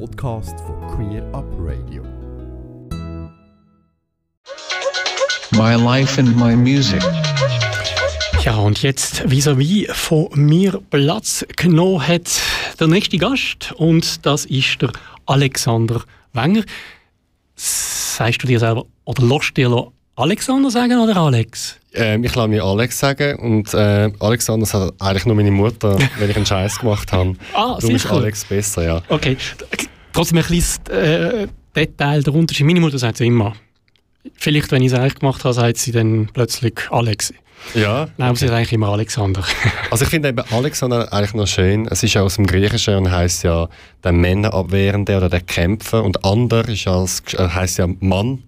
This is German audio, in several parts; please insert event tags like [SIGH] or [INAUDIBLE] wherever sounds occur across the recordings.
Podcast von Queer Up Radio. My life and my music. Ja, und jetzt vis-à-vis von mir Platz genommen hat der nächste Gast und das ist der Alexander Wenger. Sagst du dir selber oder lässt dir Alexander sagen oder Alex? Ähm, ich lasse mir Alex sagen und äh, Alexander sagt eigentlich nur meine Mutter, [LAUGHS] wenn ich einen Scheiß gemacht habe. Ah, Darum ist. Alex besser, ja. Okay, trotzdem ein kleines äh, Detail der Unterschied. Meine Mutter sagt es immer. Vielleicht, wenn ich es eigentlich gemacht habe, sagt sie dann plötzlich Alex. Ja. Nein, aber sie sagt eigentlich immer Alexander. [LAUGHS] Also ich finde eben Alexander eigentlich noch schön. Es ist ja aus dem Griechischen und heißt ja der Männerabwehrende oder der Kämpfer und Ander ist als, äh, heißt ja Mann.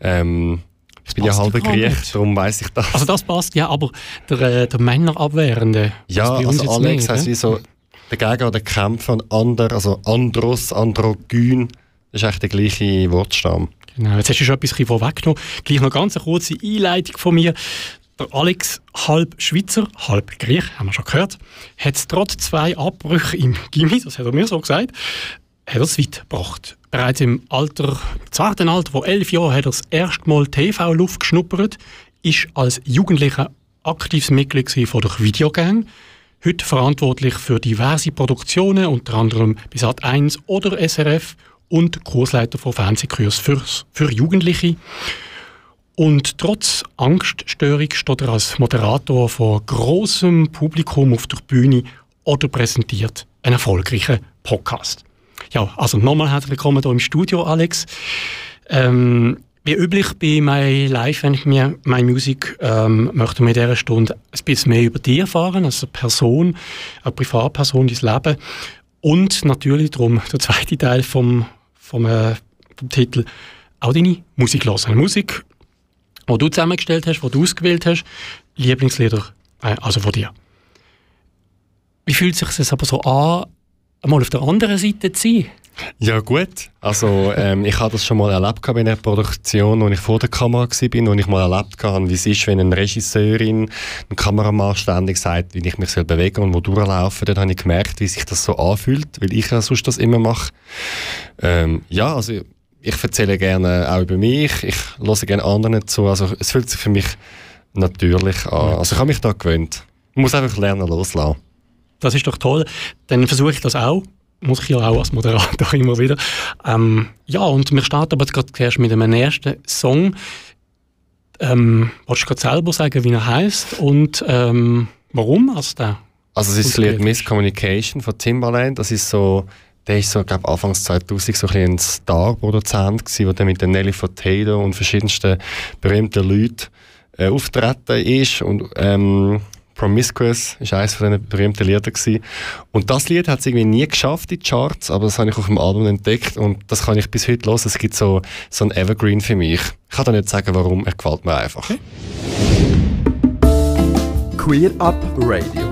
Ähm, ich bin ja halber Griech, darum weiß ich das. Also das passt, ja, aber der, äh, der Männerabwehrende. ja, also Alex heißt wie so der Gegner oder der Kämpfer und Ander, also Andros, Androgyn, das ist eigentlich der gleiche Wortstamm. Genau, jetzt hast du schon etwas vorweggenommen. Gleich noch ganz eine kurze Einleitung von mir. Der Alex, halb Schweizer, halb Griech, haben wir schon gehört, hat es trotz zwei Abbrüche im Gimmi, das hat er mir so gesagt, hat er weit gebracht. Bereits im Alter, im zarten Alter von elf Jahren hat er das erste Mal TV-Luft geschnuppert, ist als Jugendlicher aktives Mitglied von der Videogang, heute verantwortlich für diverse Produktionen, unter anderem bei Sat1 oder SRF und Kursleiter von Fernsehkurs für, für Jugendliche. Und trotz Angststörung steht er als Moderator vor großem Publikum auf der Bühne oder präsentiert einen erfolgreichen Podcast. Ja, also nochmal herzlich willkommen hier im Studio, Alex. Ähm, wie üblich bei My Life and My Music ähm, möchten wir in dieser Stunde ein bisschen mehr über dich erfahren, als eine Person, eine Privatperson, dein Leben. Und natürlich darum der zweite Teil vom, vom, äh, vom Titel auch deine Musik hören. Musik, die du zusammengestellt hast, die du ausgewählt hast, Lieblingslieder, äh, also von dir. Wie fühlt sich das aber so an, einmal auf der anderen Seite zu sein? Ja gut, also ähm, ich habe das schon mal erlebt bei einer Produktion, wo ich vor der Kamera war, wo ich mal erlebt habe, wie es ist, wenn eine Regisseurin, ein Kameramann ständig sagt, wie ich mich soll bewegen und wo durchlaufen. Dann habe ich gemerkt, wie sich das so anfühlt, weil ich ja sonst das immer mache. Ähm, ja, also ich erzähle gerne auch über mich, ich höre gerne anderen zu, also es fühlt sich für mich natürlich an. Also ich habe mich da gewöhnt. Ich muss einfach lernen loslassen. Das ist doch toll. Dann versuche ich das auch. Muss ich ja auch als Moderator [LAUGHS] immer wieder. Ähm, ja, und wir starten aber gerade zuerst mit einem ersten Song. Ähm, willst du gerade selber sagen, wie er heißt und ähm, warum? Also der, Also es ist das Lied. Miscommunication von Timbaland. Das ist so, der ist so, glaube Anfangs 2000 so ein, ein Star-Produzent gewesen, der dann mit der Nelly Furtado und verschiedensten berühmten Leuten äh, auftreten ist und ähm, Promiscuous ist eines von diesen berühmten Liedern gewesen. Und das Lied hat es irgendwie nie geschafft in die Charts, aber das habe ich auf dem Album entdeckt und das kann ich bis heute hören. Es gibt so, so ein Evergreen für mich. Ich kann da nicht sagen, warum, er gefällt mir einfach. Queer Up Radio.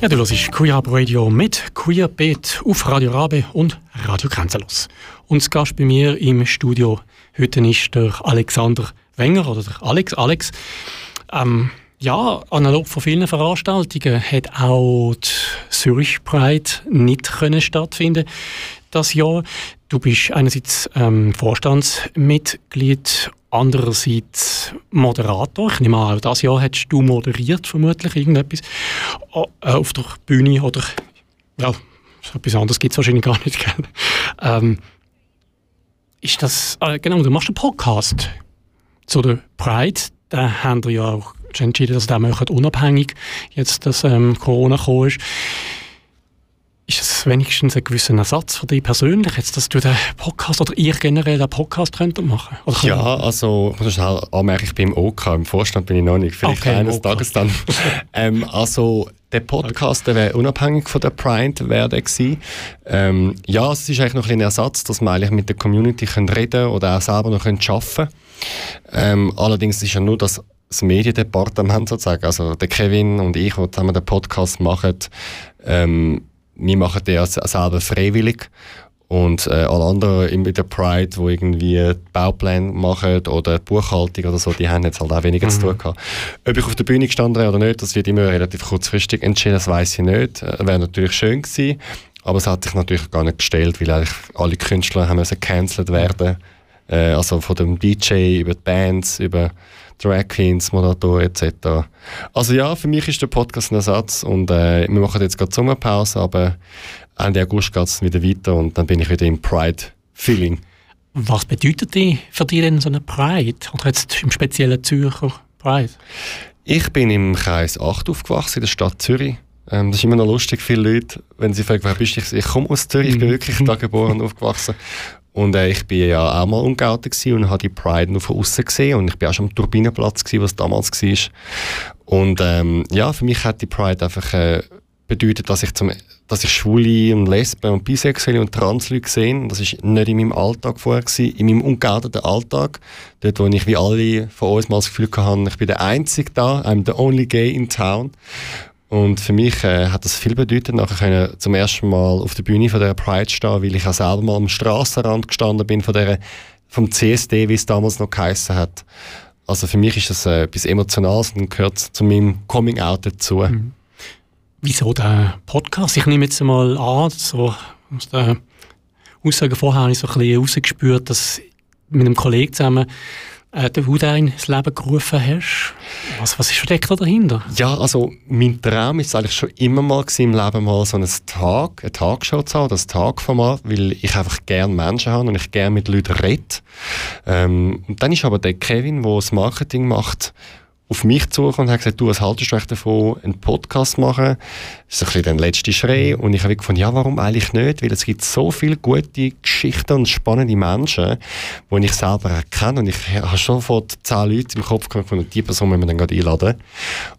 ja, du hörst Queer Up Radio mit Queer Beat auf Radio Rabe und Radio Grenzenlos. Und das Gast bei mir im Studio heute ist der Alexander Wenger oder der Alex. Alex, ähm, ja, analog von vielen Veranstaltungen hat auch die Zürich Pride nicht können stattfinden das Jahr. Du bist einerseits ähm, Vorstandsmitglied, andererseits Moderator. Ich nehme an, auch das Jahr hättest du moderiert, vermutlich irgendetwas O- äh, auf der Bühne oder ja, etwas anderes gibt es wahrscheinlich gar nicht. Ähm, ist das, äh, genau, du machst einen Podcast zu der Pride. Da haben wir ja auch entschieden, dass wir den machen, unabhängig jetzt, dass ähm, Corona gekommen ist. Ist das wenigstens ein gewisser Ersatz für dich persönlich, jetzt, dass du den Podcast oder ihr generell den Podcast könntet machen? Oder Ja, also, ich muss schnell anmerken, ich bin im OK, im Vorstand bin ich noch nicht. Vielleicht Okay, eines OK. Tages dann. [LAUGHS] ähm, also, der Podcast der wäre unabhängig von der Pride wäre der gewesen. Ähm, ja, es ist eigentlich noch ein, Ersatz, dass wir eigentlich mit der Community können reden oder auch selber noch können arbeiten ähm, Allerdings ist ja nur das, das Mediendepartement sozusagen, also der Kevin und ich, die zusammen den Podcast machen, ähm, wir machen den ja se- selber freiwillig und äh, alle anderen in der Pride, die irgendwie Baupläne machen oder Buchhaltung oder so, die haben jetzt halt auch weniger zu tun gehabt. Ob ich auf der Bühne gestanden wäre oder nicht, das wird immer relativ kurzfristig entschieden, das weiß ich nicht. Äh, wäre natürlich schön gewesen. aber es hat sich natürlich gar nicht gestellt, weil eigentlich alle Künstler haben müssen gecancelt werden. Äh, also von dem DJ über die Bands, über Drag Queens, Moderatoren etc. Also ja, für mich ist der Podcast ein Ersatz und äh, wir machen jetzt gerade Sommerpause, aber Ende August geht es wieder weiter und dann bin ich wieder im Pride-Feeling. Was bedeutet die für dich denn so eine Pride? Oder jetzt im speziellen Zürcher Pride? Ich bin im Kreis 8 aufgewachsen, in der Stadt Zürich. Ähm, das ist immer noch lustig, viele Leute, wenn sie fragen, wer bist du? Ich, ich komme aus Zürich, ich bin wirklich da geboren und aufgewachsen. Und äh, ich bin ja auch mal umgeoutet und habe die Pride nur von außen gesehen und ich bin auch schon am Turbinenplatz gewesen, was damals war. Und ähm, ja, für mich hat die Pride einfach äh, bedeutet, dass ich, zum, dass ich Schwule und Lesben und Bisexuelle und Transleute gesehen Das war nicht in meinem Alltag vorher, gewesen, in meinem ungeouteten Alltag. Dort, wo ich wie alle von uns mal das Gefühl hatte, ich bin der Einzige da, I'm the only gay in town. Und für mich äh, hat das viel bedeutet, nachher zum ersten Mal auf der Bühne von der Pride stehen, weil ich auch selber mal am Strassenrand gestanden bin von der, vom CSD, wie es damals noch geheißen hat. Also für mich ist das äh, etwas Emotionales und gehört zu meinem Coming-out dazu. Mhm. Wieso der Podcast? Ich nehme jetzt mal an, so aus der Aussage vorher habe ich so ein bisschen rausgespürt, dass mit einem Kollegen zusammen äh, den Hut ins Leben gerufen hast. Was, was ist versteckt da dahinter? Ja, also mein Traum ist eigentlich schon immer mal gewesen, im Leben mal so einen Tag, eine Tagshow zu haben, das Tagformat, weil ich einfach gerne Menschen habe und ich gerne mit Leuten rede. Ähm, und dann ist aber der Kevin, der das Marketing macht, auf mich zugekommen und hat gesagt, du, was haltest du davon, einen Podcast zu machen? Das ist ein bisschen der letzte Schrei. Und ich habe gefunden, ja, warum eigentlich nicht? Weil es gibt so viele gute Geschichten und spannende Menschen, die ich selber auch kenne. Und ich habe schon vor zehn Leuten im Kopf gehabt, und die Person müssen wir dann gerade einladen.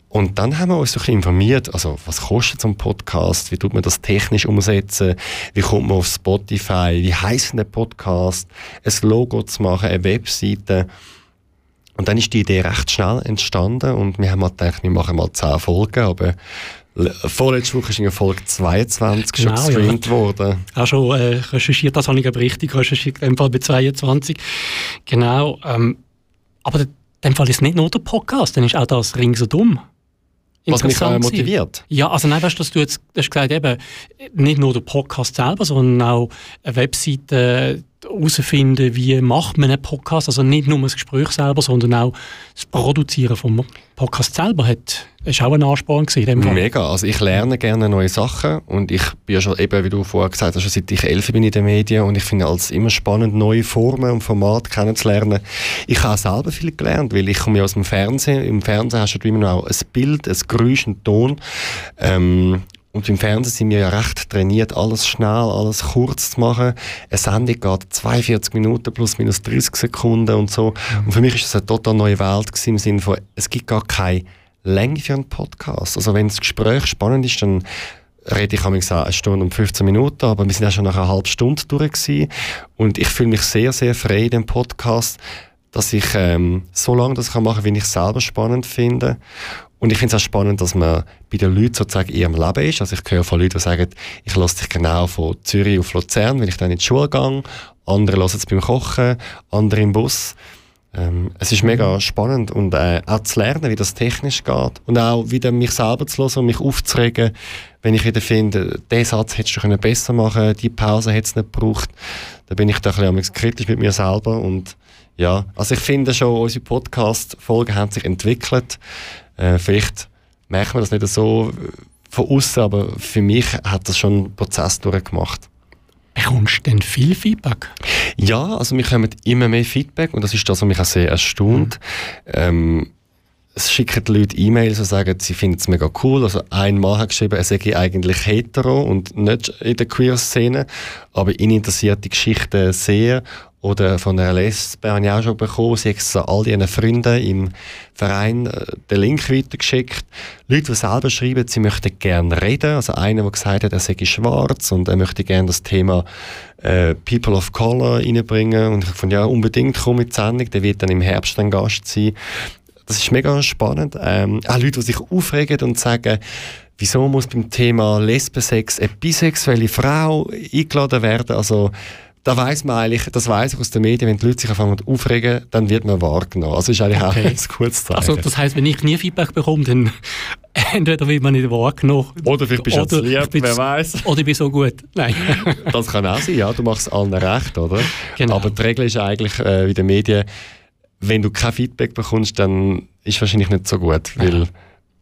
Und dann haben wir uns ein bisschen informiert, also was kostet so ein Podcast, wie tut man das technisch umsetzen, wie kommt man auf Spotify, wie heisst der Podcast, ein Logo zu machen, eine Webseite. Und dann ist die Idee recht schnell entstanden und wir haben halt gedacht, wir machen mal 10 Folgen, aber Vorletzte Woche ist in Folge 22 genau, schon gestreamt ja. worden. Auch schon äh, recherchiert, das habe ich aber richtig recherchiert, in dem Fall bei 22. Genau. Ähm, aber in dem Fall ist nicht nur der Podcast, dann ist auch das ringsum. Was mich äh, motiviert? Ja, also nein, weißt du, du hast gesagt, eben, nicht nur der Podcast selber, sondern auch eine Webseite, herausfinden, wie macht man einen Podcast, also nicht nur das Gespräch selber, sondern auch das Produzieren vom Podcast selber hat, ist auch ein Ansporn gewesen. Mega, also ich lerne gerne neue Sachen und ich bin schon eben, wie du vorher gesagt hast, schon seit ich elf bin in den Medien und ich finde es immer spannend, neue Formen und Formate kennenzulernen. Ich habe selber viel gelernt, weil ich komme ja aus dem Fernsehen. Im Fernsehen hast du immer noch ein Bild, ein Geräusch, einen Ton. Ähm, und im Fernsehen sind wir ja recht trainiert, alles schnell, alles kurz zu machen. Eine Sendung geht 42 Minuten plus minus 30 Sekunden und so. Und für mich ist das eine total neue Welt gewesen, im Sinne von, es gibt gar keine Länge für einen Podcast. Also wenn das Gespräch spannend ist, dann rede ich gesagt eine Stunde und 15 Minuten, aber wir sind ja schon nach einer halben Stunde durch gewesen. Und ich fühle mich sehr, sehr frei in dem Podcast, dass ich ähm, so lange das kann machen, wie ich es selber spannend finde. Und ich finde es auch spannend, dass man bei den Leuten sozusagen in ihrem Leben ist. Also ich höre von Leuten, die sagen, ich lasse dich genau von Zürich auf Luzern, wenn ich dann in die Schule gehe. Andere hören es beim Kochen, andere im Bus. Ähm, es ist mega spannend und äh, auch zu lernen, wie das technisch geht. Und auch wieder mich selber zu hören und mich aufzuregen, wenn ich wieder finde, diesen Satz hättest du besser machen können, die Pause hätte es nicht gebraucht. Da bin ich da ein bisschen kritisch mit mir selber und ja, also ich finde schon, unsere Podcast-Folgen haben sich entwickelt. Äh, vielleicht merkt man das nicht so äh, von außen, aber für mich hat das schon einen Prozess durchgemacht. Bekommst du denn viel Feedback? Ja, also wir bekommen immer mehr Feedback und das ist das, was mich auch sehr erstaunt. Mhm. Ähm, es schicken die Leute E-Mails und sagen, sie finden es mega cool. Also ein Mann hat geschrieben, er sei eigentlich hetero und nicht in der Queer-Szene, aber ihn interessiert die Geschichte sehr oder von einer Lesbe habe ich auch schon bekommen. Sie hat all ihren Freunden im Verein äh, den Link weitergeschickt. Leute, die selber schreiben, sie möchten gerne reden. Also einer, der gesagt hat, er sei schwarz und er möchte gerne das Thema äh, People of Color reinbringen. Und ich fand, ja, unbedingt komm mit Sendung. Der wird dann im Herbst ein Gast sein. Das ist mega spannend. Ähm, auch Leute, die sich aufregen und sagen, wieso muss beim Thema Lesbensex eine bisexuelle Frau eingeladen werden? Also, da weiß man eigentlich, das weiß ich aus den Medien, wenn die Leute sich anfangen aufregen, dann wird man wahrgenommen. Also ist eigentlich okay. auch ein gutes Zeichen. Also das heißt, wenn ich nie Feedback bekomme, dann [LAUGHS] Entweder wird man nicht wahrgenommen. Oder vielleicht bist du jetzt lieb, bin- wer weiß. [LAUGHS] Oder ich bin so gut. Nein. [LAUGHS] Das kann auch sein, ja, du machst es allen recht, oder? Genau. Aber die Regel ist eigentlich äh, wie in den Medien, wenn du kein Feedback bekommst, dann ist es wahrscheinlich nicht so gut, weil,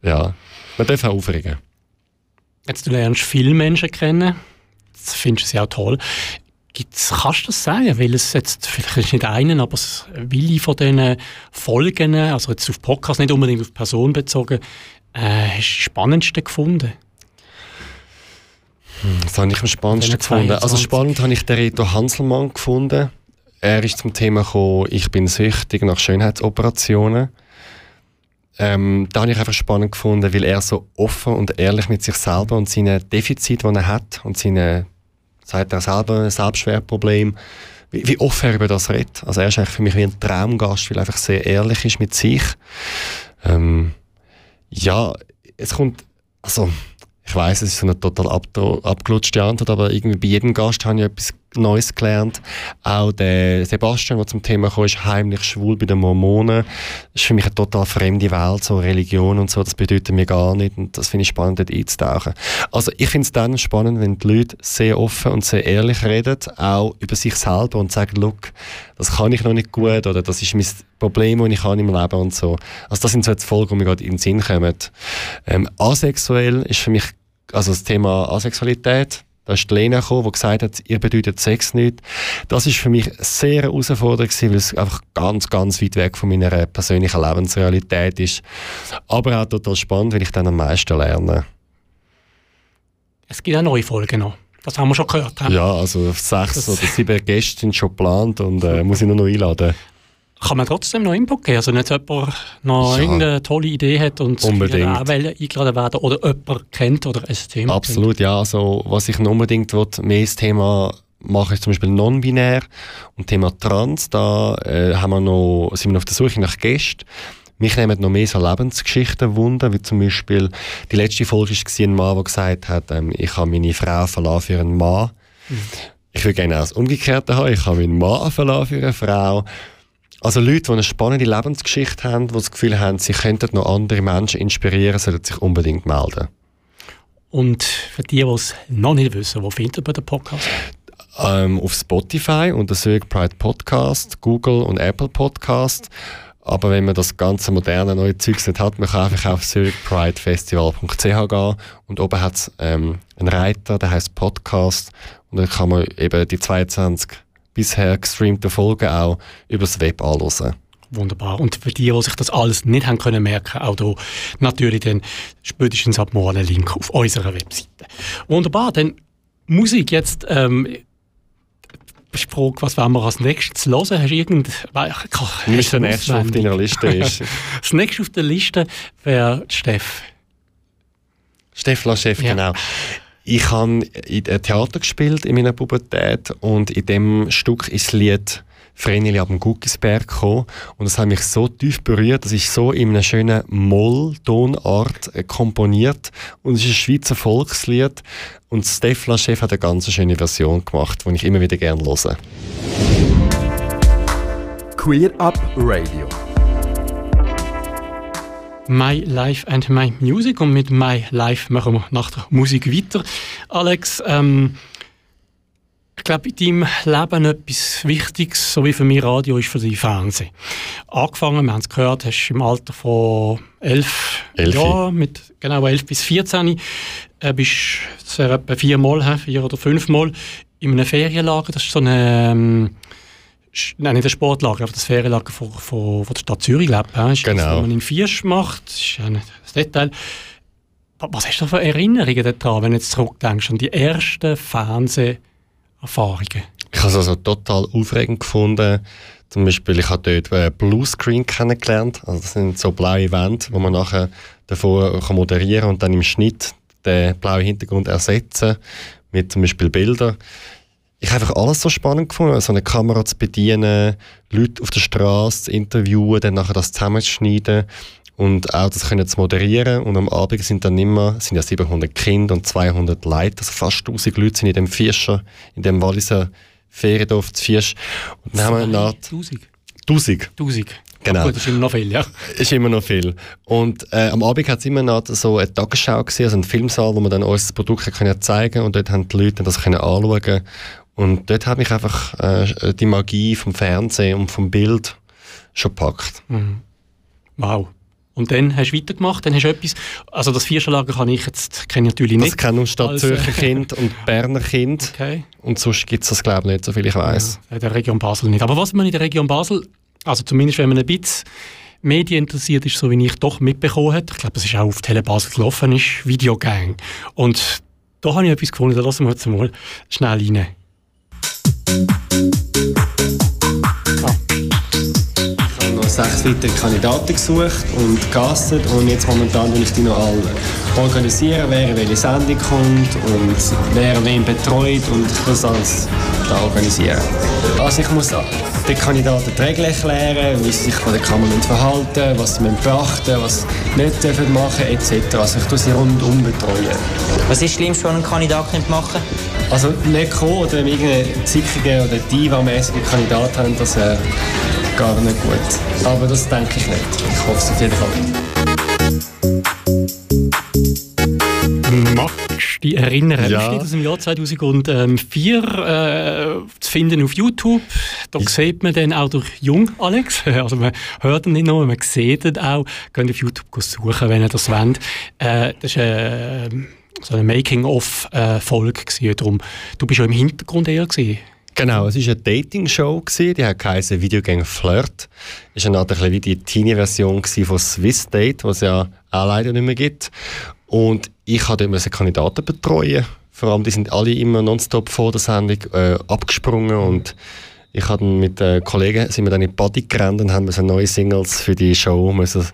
ja, man darf auch aufregen. Jetzt du lernst viele Menschen kennen. Das findest du ja auch toll. Gibt's, kannst du das sagen? Weil es jetzt, vielleicht ist nicht einen, aber welche von diesen Folgen, also jetzt auf Podcast, nicht unbedingt auf Person bezogen, äh, hast du die spannendste gefunden? Das habe ich am spannendsten gefunden. Also 22. spannend habe ich den Reto Hanselmann gefunden. Er ist zum Thema gekommen, ich bin süchtig nach Schönheitsoperationen. Ähm, da habe ich einfach spannend gefunden, weil er so offen und ehrlich mit sich selber und seinen Defiziten, die er hat und seine, sagt er selber, ein Selbstwertproblem, wie, wie offen er über das redet. Also er ist eigentlich für mich wie ein Traumgast, weil er einfach sehr ehrlich ist mit sich. Ähm, ja, es kommt, also ich weiß, es ist so eine total abgelutschte Antwort, aber irgendwie bei jedem Gast habe ich etwas Neues gelernt. Auch der Sebastian, der zum Thema kam, ist heimlich schwul bei den Mormonen. Das ist für mich eine total fremde Welt, so Religion und so, das bedeutet mir gar nicht und das finde ich spannend, dort einzutauchen. Also ich finde es dann spannend, wenn die Leute sehr offen und sehr ehrlich reden, auch über sich selber und sagen, look, das kann ich noch nicht gut oder das ist mein Problem, das ich habe im Leben und so. Also das sind so jetzt Folgen, die mir gerade in den Sinn kommen. Ähm, asexuell ist für mich, also das Thema Asexualität, da ist die Lena gekommen, die gesagt hat, ihr bedeutet Sex nicht. Das ist für mich sehr herausfordernd gewesen, weil es einfach ganz, ganz weit weg von meiner persönlichen Lebensrealität ist. Aber auch total spannend, weil ich dann am meisten lerne. Es gibt auch neue Folgen noch. Das haben wir schon gehört. hä? Ja, also sechs Das- oder sieben Gäste sind schon geplant und äh, muss ich nur noch einladen. Kann man trotzdem noch Input geben? Also nicht jemand noch Ja. irgendeine tolle Idee hat und eingeladen werden oder jemand kennt oder ein Thema Absolut, ja. Also, was ich noch unbedingt will, mehr das Thema mache, ist zum Beispiel non-binär und Thema Trans. Da äh, haben wir noch, sind wir noch auf der Suche nach Gästen. Mich nehmen noch mehr so Lebensgeschichten wunder, wie zum Beispiel die letzte Folge war ein Mann, der gesagt hat, ähm, ich habe meine Frau verlassen für einen Mann. Ich würde gerne auch das Umgekehrte haben. Ich habe meinen Mann verlassen für eine Frau. Also Leute, die eine spannende Lebensgeschichte haben, die das Gefühl haben, sie könnten noch andere Menschen inspirieren, sollten sich unbedingt melden. Und für die, die es noch nicht wissen, wo findet man den Podcast? ähm, auf Spotify unter Zurich Pride Podcast, Google und Apple Podcast. Aber wenn man das ganze moderne neue Zeugs nicht hat, man kann einfach auf zurichpridefestival.ch gehen und oben hat es ähm, einen Reiter, der heißt Podcast und dann kann man eben die 22 bisher gestreamten Folgen auch übers Web anhören. Wunderbar. Und für die, die sich das alles nicht haben können merken, auch da natürlich dann spätestens ab morgen einen Link auf unserer Webseite. Wunderbar. Dann Musik jetzt. Ähm, Frage, was wollen wir als nächstes hören? Hast du irgend... Nicht der nächste, auf deiner Liste ist. [LAUGHS] Das nächste auf der Liste wäre Steff. Stefan Chef, Ja. genau. Ich habe in einem Theater gespielt in meiner Pubertät und in dem Stück ist das Lied Vreneli ab dem Guckisberg gekommen und das hat mich so tief berührt, das ist so in einer schönen Moll-Tonart äh, komponiert und es ist ein Schweizer Volkslied und Stefan Chef hat eine ganz schöne Version gemacht, die ich immer wieder gerne höre. Queer Up Radio. My Life and My Music. Und mit My Life machen wir nach der Musik weiter. Alex, ähm, ich glaube, in deinem Leben etwas Wichtiges, so wie für mich Radio, ist für dich Fernsehen. Angefangen, wir haben es gehört, hast du im Alter von elf Elfi. Jahren, mit genau 11 bis 14, äh, bist sehr etwa viermal, vier oder fünfmal in einem Ferienlager. Das ist so eine, ähm, Nein, nicht das Sportlager, aber das Ferienlager von, von, von der Stadt Zürich, ich. ja. Ist das, Genau. was man in Viersch macht. Das ist ja nicht das Detail. Wa- Was hast du für Erinnerungen daran, wenn du jetzt zurückdenkst an die ersten Fernseherfahrungen? Ich habe es also total aufregend gefunden. Zum Beispiel, ich habe dort äh, Bluescreen kennengelernt. Also das sind so blaue Wände, wo man nachher davor kann moderieren und dann im Schnitt den blauen Hintergrund ersetzen mit zum Beispiel Bildern. Ich habe einfach alles so spannend gefunden, so eine Kamera zu bedienen, Leute auf der Straße zu interviewen, dann nachher das zusammenzuschneiden und auch das können zu moderieren. Und am Abend sind dann immer, sind ja 700 Kinder und 200 Leute, also fast 1000 Leute sind in dem Fischer, in dem Walliser Feriendorf zu Viersch. Und dann haben wir eine Art 1000. 1000. 1000. Genau. Gut, das ist immer noch viel, ja. Ist immer noch viel. Und äh, am Abend hat es immer noch so eine Tagesschau gesehen, also einen Filmsaal, wo man dann uns das Produkt können zeigen und dort haben die Leute das können anschauen. Und dort hat mich einfach äh, die Magie vom Fernsehen und vom Bild schon gepackt. Wow. Und dann hast du weitergemacht, dann hast du etwas, also das Vierschlager kann ich jetzt, kenne ich natürlich Das nicht. kennen nur Stadt Zürcher Kind [LAUGHS] und Berner Kind. Okay. Und sonst gibt es das, glaube ich, nicht, so viel ich weiß. Ja, in der Region Basel nicht. Aber was man in der Region Basel, also zumindest wenn man ein bisschen Medien interessiert ist, so wie ich doch mitbekommen habe, ich glaube, es ist auch auf Tele Basel gelaufen, ist Videogang. Und da habe ich etwas gefunden, da lassen wir jetzt mal schnell rein. Ich habe noch sechs weitere Kandidaten gesucht und gecastet und jetzt momentan tue ich die noch alle organisieren, wer welche Sendung kommt und wer wen betreut und ich das alles da organisieren. Also ich muss den Kandidaten die Regeln erklären, wie sie sich vor der Kamera verhalten was sie beachten was sie nicht dürfen machen etc. Also ich tue sie rundum betreuen. Was ist das Schlimmste, was ein Kandidat könnte machen könnte? Also nicht kommen oder irgendeinen zickigen oder diva-mäßigen Kandidat haben, das wäre gar nicht gut. Aber das denke ich nicht. Ich hoffe es auf jeden Fall nicht. Dich erinnern? Ja. Steht aus dem Jahr 2004 äh, zu finden auf YouTube. Da sieht man dann auch durch Jung, Alex. [LAUGHS] Also man hört ihn nicht nur, man sieht ihn auch. Geht auf YouTube suchen, wenn ihr das wollt. Äh, das ist äh, so eine Making-of-Folge. Darum, du bist ja im Hintergrund eher. Gewesen. Genau, es war eine Dating-Show, die geheißen Videogang Flirt. Das war eine Art wie die Teenie-Version von Swiss Date, was es ja auch leider nicht mehr gibt. Und ich habe müssen Kandidaten betreuen. Vor allem, die sind alle immer nonstop vor der Sendung äh, abgesprungen und ich habe dann mit äh, Kollegen sind wir dann in die Body gerannt und haben müssen neue Singles für die Show müssen,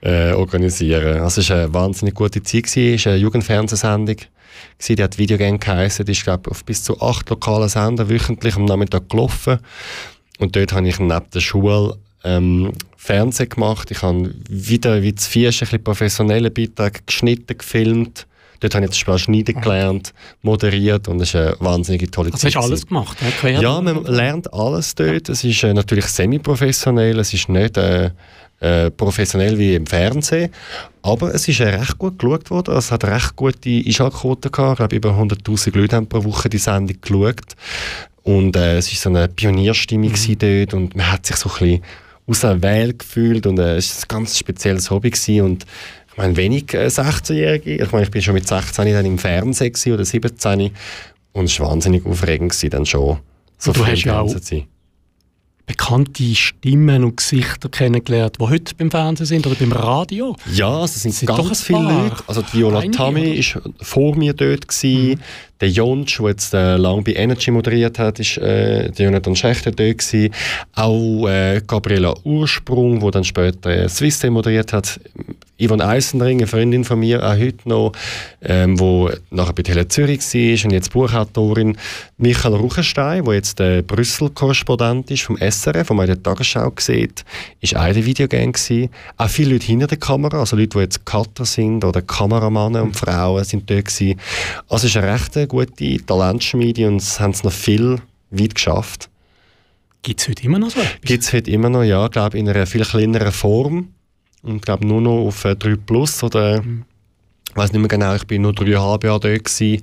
äh, organisieren. Also es war eine wahnsinnig gute Zeit. Es war eine Jugendfernsehsendung. Die hat Videogang geheißen. Die ist, glaube auf bis zu acht lokalen Sender wöchentlich am Nachmittag gelaufen. Und dort habe ich neben der Schule ähm, Fernsehen gemacht. Ich habe wieder wie zu vier ein bisschen professionelle Beiträge geschnitten, gefilmt. Dort habe ich das Spiel schneiden gelernt, moderiert und es ist eine wahnsinnige tolle Also hast du alles gemacht? Ja, Ja, man lernt alles dort. Es ist äh, natürlich semi-professionell, es ist nicht äh, äh, professionell wie im Fernsehen, aber es ist äh, recht gut geschaut worden. Es hat recht gute Einschaltquoten gehabt. Ich glaube, über 100'000 Leute haben pro Woche die Sendung geschaut. Und äh, es war so eine Pionierstimmung gewesen dort und man hat sich so ein bisschen auserwählt gefühlt und äh, es war ein ganz spezielles Hobby gewesen. und ich meine, wenig äh, 16-Jährige, ich meine, ich bin schon mit 16 dann im Fernsehen gewesen, oder 17 und es war wahnsinnig aufregend gewesen, dann schon so Du viel hast Fernsehen zu sein. bekannte Stimmen und Gesichter kennengelernt, die heute beim Fernsehen sind oder beim Radio. Ja, es sind, sind ganz viele. Leute. Also die Viola oder? ist vor mir dort gsi. Der Jonsch, der jetzt äh, lange bei Energy moderiert hat, ist äh, Jonathan Schächter dort gsi. Auch äh, Gabriela Ursprung, wo dann später äh, Swissday moderiert hat. Yvonne Eisenring, eine Freundin von mir, auch heute noch, ähm, wo nachher bei Tele Zürich war und jetzt Buchautorin. Michael Ruchenstein, der jetzt der Brüssel-Korrespondent ist vom SRF, wo man in der Tagesschau sieht, ist auch in der Videogang gewesen. Auch viele Leute hinter der Kamera, also Leute, die jetzt Cutter sind oder Kameramannen und Frauen sind dort gewesen. Also es ist eine recht gute Talentschmiede und es haben es noch viel weit geschafft. Gibt es heute immer noch so etwas? Gibt es heute immer noch, ja, glaube in einer viel kleineren Form. Und glaube nur noch auf äh, 3 Plus oder ich weiß nicht mehr genau, ich bin nur dreieinhalb Jahre dort gewesen.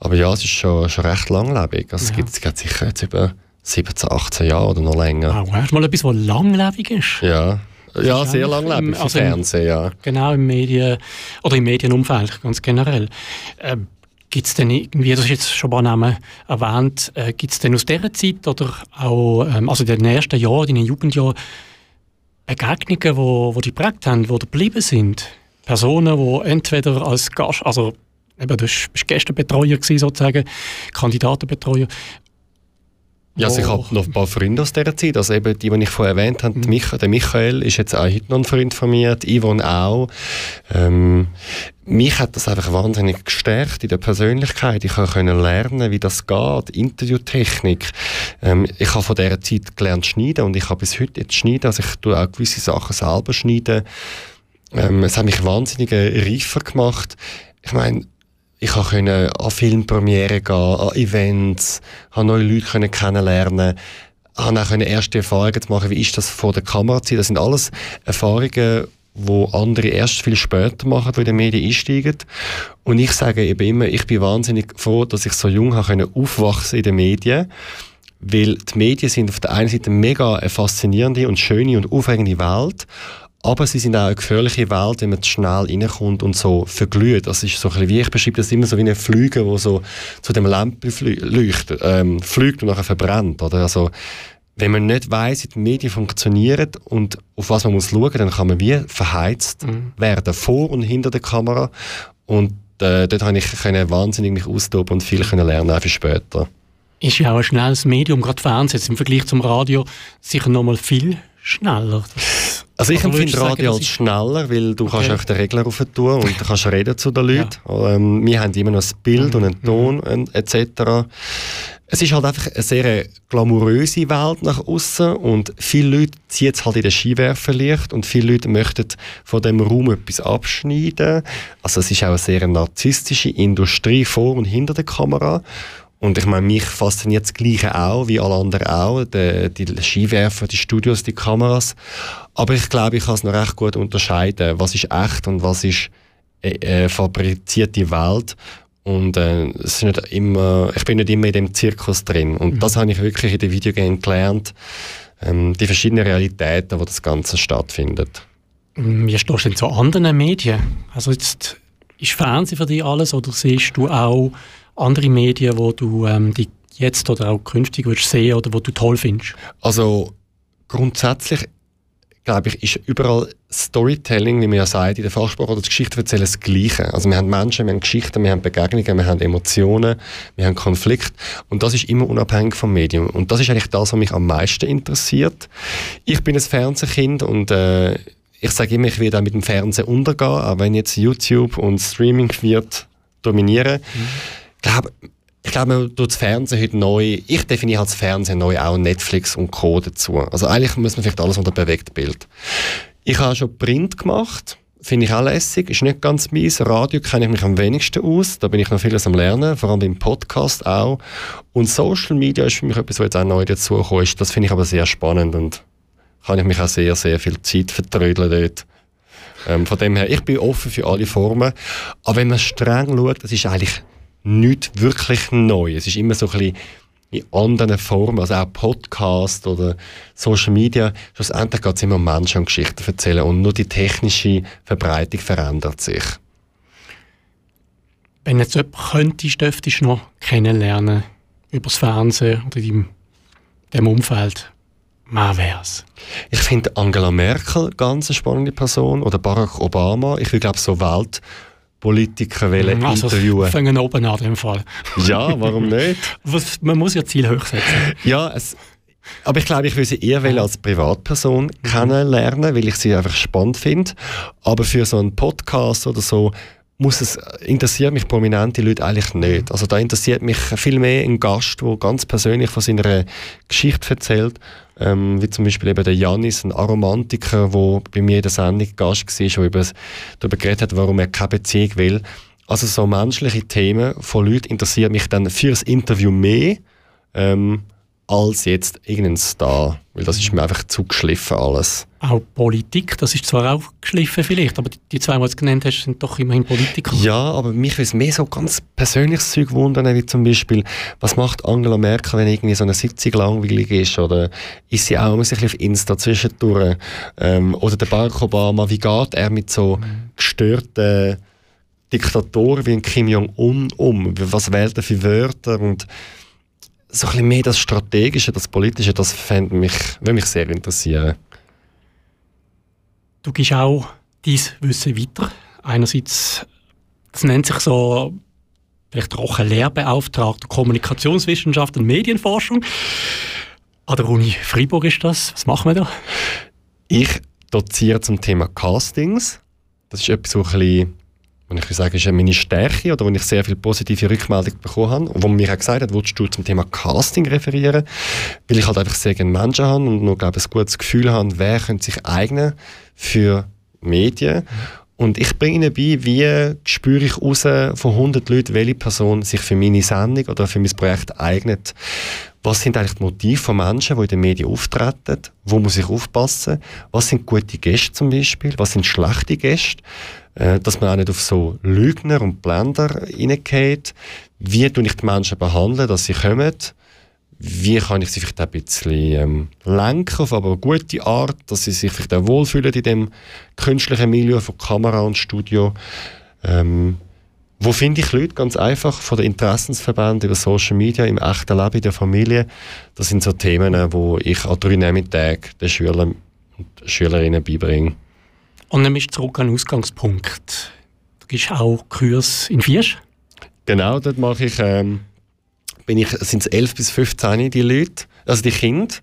Aber ja, es ist schon, schon recht langlebig. Also es Ja. gibt es gibt sicher jetzt über 17, 18 Jahre oder noch länger. Wow, hast mal etwas, was langlebig ist? Ja, ja ist sehr langlebig im- für also im- Fernsehen, ja. Genau, im Medien- oder im Medienumfeld, ganz generell. Ähm, Gibt es denn irgendwie, das ist jetzt schon ein paar Namen erwähnt, äh, gibt es denn aus dieser Zeit oder auch ähm, also in den ersten Jahren, in den Jugendjahren, Begegnungen, wo, wo die geprägt haben, die geblieben sind? Personen, die entweder als Gast, also eben, du bist Gästebetreuer sozusagen, Kandidatenbetreuer. Ja, also ich wo- habe noch ein paar Freunde aus dieser Zeit. Also eben die, die ich vorher erwähnt habe, die Mich der Michael ist jetzt auch heute noch ein Freund von mir, die Yvonne auch. Ähm, mich hat das einfach wahnsinnig gestärkt in der Persönlichkeit. Ich konnte lernen, wie das geht, Interviewtechnik. Ähm, ich habe von dieser Zeit gelernt schneiden und ich habe bis heute jetzt schneiden. Also ich tue auch gewisse Sachen selber schneiden. Ähm, es hat mich wahnsinnig äh, reifer gemacht. Ich meine, ich konnte an Filmpremiere gehen, an Events, habe neue Leute kennenlernen. habe auch erste Erfahrungen machen, wie ist das vor der Kamera zu sein. Das sind alles Erfahrungen, wo andere erst viel später machen, die in den Medien einsteigen. Und ich sage eben immer, ich bin wahnsinnig froh, dass ich so jung können aufwachsen in den Medien, weil die Medien sind auf der einen Seite mega eine faszinierende und schöne und aufregende Welt, aber sie sind auch eine gefährliche Welt, wenn man zu schnell reinkommt und so verglüht. Das ist so ein bisschen, wie ich beschreibe das immer so wie ein Flüger, wo so zu dem Lampen leuchtet, ähm, fliegt und nachher verbrennt. Oder? Also, wenn man nicht weiß, wie die Medien funktionieren und auf was man muss schauen, dann kann man wie verheizt mhm. werden, vor und hinter der Kamera. Und äh, dort habe ich können wahnsinnig mich austoben und viel können lernen, auch für später. Ist ja auch ein schnelles Medium, gerade Fernsehen im Vergleich zum Radio, sicher noch mal viel schneller. Also ich empfinde Radio als schneller, weil du okay. kannst auch den Regler rauf tun und du kannst reden zu den Leuten. Ja. Ähm, wir haben immer noch ein Bild mhm. und einen Ton mhm. etc. Es ist halt einfach eine sehr glamouröse Welt nach außen und viele Leute ziehen es halt in den Skiwerferlicht und viele Leute möchten von dem Raum etwas abschneiden. Also es ist auch eine sehr narzisstische Industrie vor und hinter der Kamera und ich meine, mich fasziniert das Gleiche auch, wie alle anderen auch, die, die Skiwerfer, die Studios, die Kameras. Aber ich glaube, ich kann es noch recht gut unterscheiden, was ist echt und was ist äh, äh, fabrizierte Welt. Und äh, es ist nicht immer, ich bin nicht immer in dem Zirkus drin. Und mhm. das habe ich wirklich in den Videogames gelernt. Ähm, die verschiedenen Realitäten, wo das Ganze stattfindet. Wie stehst du denn zu anderen Medien? Also jetzt ist Fernsehen für dich alles oder siehst du auch andere Medien, wo du ähm, die jetzt oder auch künftig würdest sehen oder wo du toll findest? Also grundsätzlich glaube ich, ist überall Storytelling, wie man ja sagt, in der Fachsprache oder das Geschichte erzählen das Gleiche. Also wir haben Menschen, wir haben Geschichten, wir haben Begegnungen, wir haben Emotionen, wir haben Konflikt und das ist immer unabhängig vom Medium. Und das ist eigentlich das, was mich am meisten interessiert. Ich bin ein Fernsehkind und äh, ich sage immer, ich werde auch mit dem Fernsehen untergehen, auch wenn jetzt YouTube und Streaming wird dominieren. Mhm glaube, ich glaube, man tut das Fernsehen heute neu, ich definiere als Fernsehen neu auch Netflix und Co. dazu. Also eigentlich muss man vielleicht alles unter bewegt Bild. Ich habe schon Print gemacht, finde ich auch lässig, ist nicht ganz meins. Radio kenne ich mich am wenigsten aus, da bin ich noch vieles am Lernen, vor allem beim Podcast auch. Und Social Media ist für mich etwas, was jetzt auch neu dazugekommen ist. Das finde ich aber sehr spannend und kann ich mich auch sehr, sehr viel Zeit vertrödeln dort. Ähm, von dem her, ich bin offen für alle Formen. Aber wenn man streng schaut, das ist eigentlich nichts wirklich neu. Es ist immer so ein bisschen in anderen Formen, also auch Podcast oder Social Media. Schlussendlich geht es immer um Menschen und Geschichten erzählen und nur die technische Verbreitung verändert sich. Wenn jetzt jemand könnte, dürftest du noch kennenlernen über das Fernsehen oder in dem Umfeld, wäre es? Ich finde Angela Merkel ganz eine spannende Person oder Barack Obama. Ich glaube, so Welt Politiker wollen also, interviewen. Fangen oben an, dem Fall. Ja, warum nicht? [LAUGHS] Was, man muss ja Ziel hoch setzen. Ja, es, aber ich glaube, ich würde sie eher als Privatperson mhm. kennenlernen, weil ich sie einfach spannend finde. Aber für so einen Podcast oder so muss es, interessiert mich prominente Leute eigentlich nicht. Also da interessiert mich viel mehr ein Gast, der ganz persönlich von seiner Geschichte erzählt ähm, wie zum Beispiel eben der Janis, ein Aromantiker, der bei mir in der Sendung Gast war, der darüber geredet hat, warum er keine Beziehung will. Also so menschliche Themen von Leuten interessieren mich dann fürs Interview mehr. Ähm, als jetzt irgendein Star. Weil das ist mir einfach zu geschliffen alles. Auch Politik, das ist zwar auch geschliffen vielleicht, aber die zwei, die du genannt hast, sind doch immerhin Politiker. Ja, aber mich würde es mehr so ganz persönliches Zeug wundern, wie zum Beispiel, was macht Angela Merkel, wenn irgendwie so eine Sitzung langweilig ist? Oder ist sie auch ein bisschen auf Insta zwischendurch? Ähm, oder der Barack Obama, wie geht er mit so gestörten Diktatoren wie Kim Jong-un um? Was wählt er für Wörter? Und so ein bisschen mehr das Strategische, das Politische, das fände mich, würde mich sehr interessieren. Du gibst auch dein Wissen weiter. Einerseits, das nennt sich so vielleicht auch ein Lehrbeauftragter Kommunikationswissenschaft und Medienforschung. An der Uni Freiburg ist das. Was machen wir da? Ich doziere zum Thema Castings. Das ist etwas, so ein bisschen und ich sagen, ist meine Stärke oder wo ich sehr viel positive Rückmeldung bekommen habe und wo mir auch gesagt hat, willst du zum Thema Casting referieren, weil ich halt einfach sehr gerne Menschen habe und nur glaube ein gutes Gefühl habe, wer könnte sich eignen für Medien Und ich bringe ihnen bei, wie spüre ich raus von 100 Leuten, welche Person sich für meine Sendung oder für mein Projekt eignet. Was sind eigentlich die Motive von Menschen, die in den Medien auftreten? Wo muss ich aufpassen? Was sind gute Gäste zum Beispiel? Was sind schlechte Gäste? Äh, dass man auch nicht auf so Lügner und Blender reingeht. Wie tue ich die Menschen behandeln, dass sie kommen? wie kann ich sie vielleicht ein bisschen ähm, lenken auf aber eine gute Art, dass sie sich vielleicht auch wohlfühlen in dem künstlichen Milieu von Kamera und Studio. Ähm, wo finde ich Leute? Ganz einfach von den Interessensverbänden über Social Media, im echten Leben, in der Familie. Das sind so Themen, wo ich an drei Nachmittagen den Schülern und Schülerinnen beibringe. Und dann bist du zurück an den Ausgangspunkt. Du gibst auch Kurs in Viersch? Genau, dort mache ich ähm, bin ich, sind es 11 bis 15 die Leute, also die Kinder.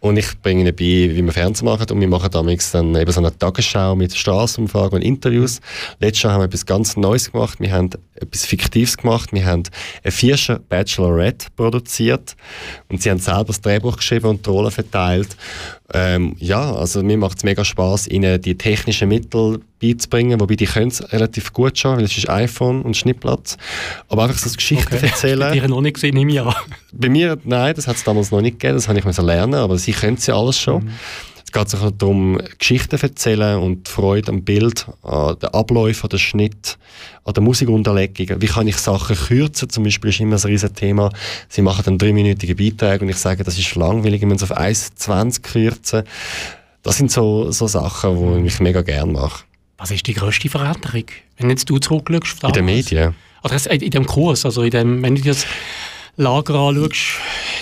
Und ich bringe ihnen bei, wie wir Fernsehen machen. Und wir machen damals dann eben so eine Tagesschau mit Straßenumfragen und Interviews. Letztes Jahr haben wir etwas ganz Neues gemacht. Wir haben etwas Fiktives gemacht. Wir haben eine Vierscher Bachelorette produziert. Und sie haben selber das Drehbuch geschrieben und die Rollen verteilt. Ähm, ja, also mir macht es mega Spaß, ihnen die technischen Mittel beizubringen, wobei die können es relativ gut schon, weil es ist iPhone und Schnittplatz. Aber einfach so das Geschichten okay. [LAUGHS] erzählen. Die noch nicht gesehen, ich an. Bei mir, nein, das hat es damals noch nicht gegeben, das habe ich lernen, aber sie können es ja alles schon. Mhm. Es geht sich darum, Geschichten erzählen und Freude am Bild, an den Abläufen, an den Schnitt, an der Musikunterlegung. Wie kann ich Sachen kürzen? Zum Beispiel ist immer ein riesen Thema. Sie machen dann dreiminütige Beiträge und ich sage, das ist langweilig, müssen es auf 1,20 kürzen. Das sind so, so Sachen, die ich mega gerne mache. Was ist die grösste Veränderung, wenn jetzt du zurückschaust? In den Medien? Oder in dem Kurs, also in dem, wenn du das Lager anschaust,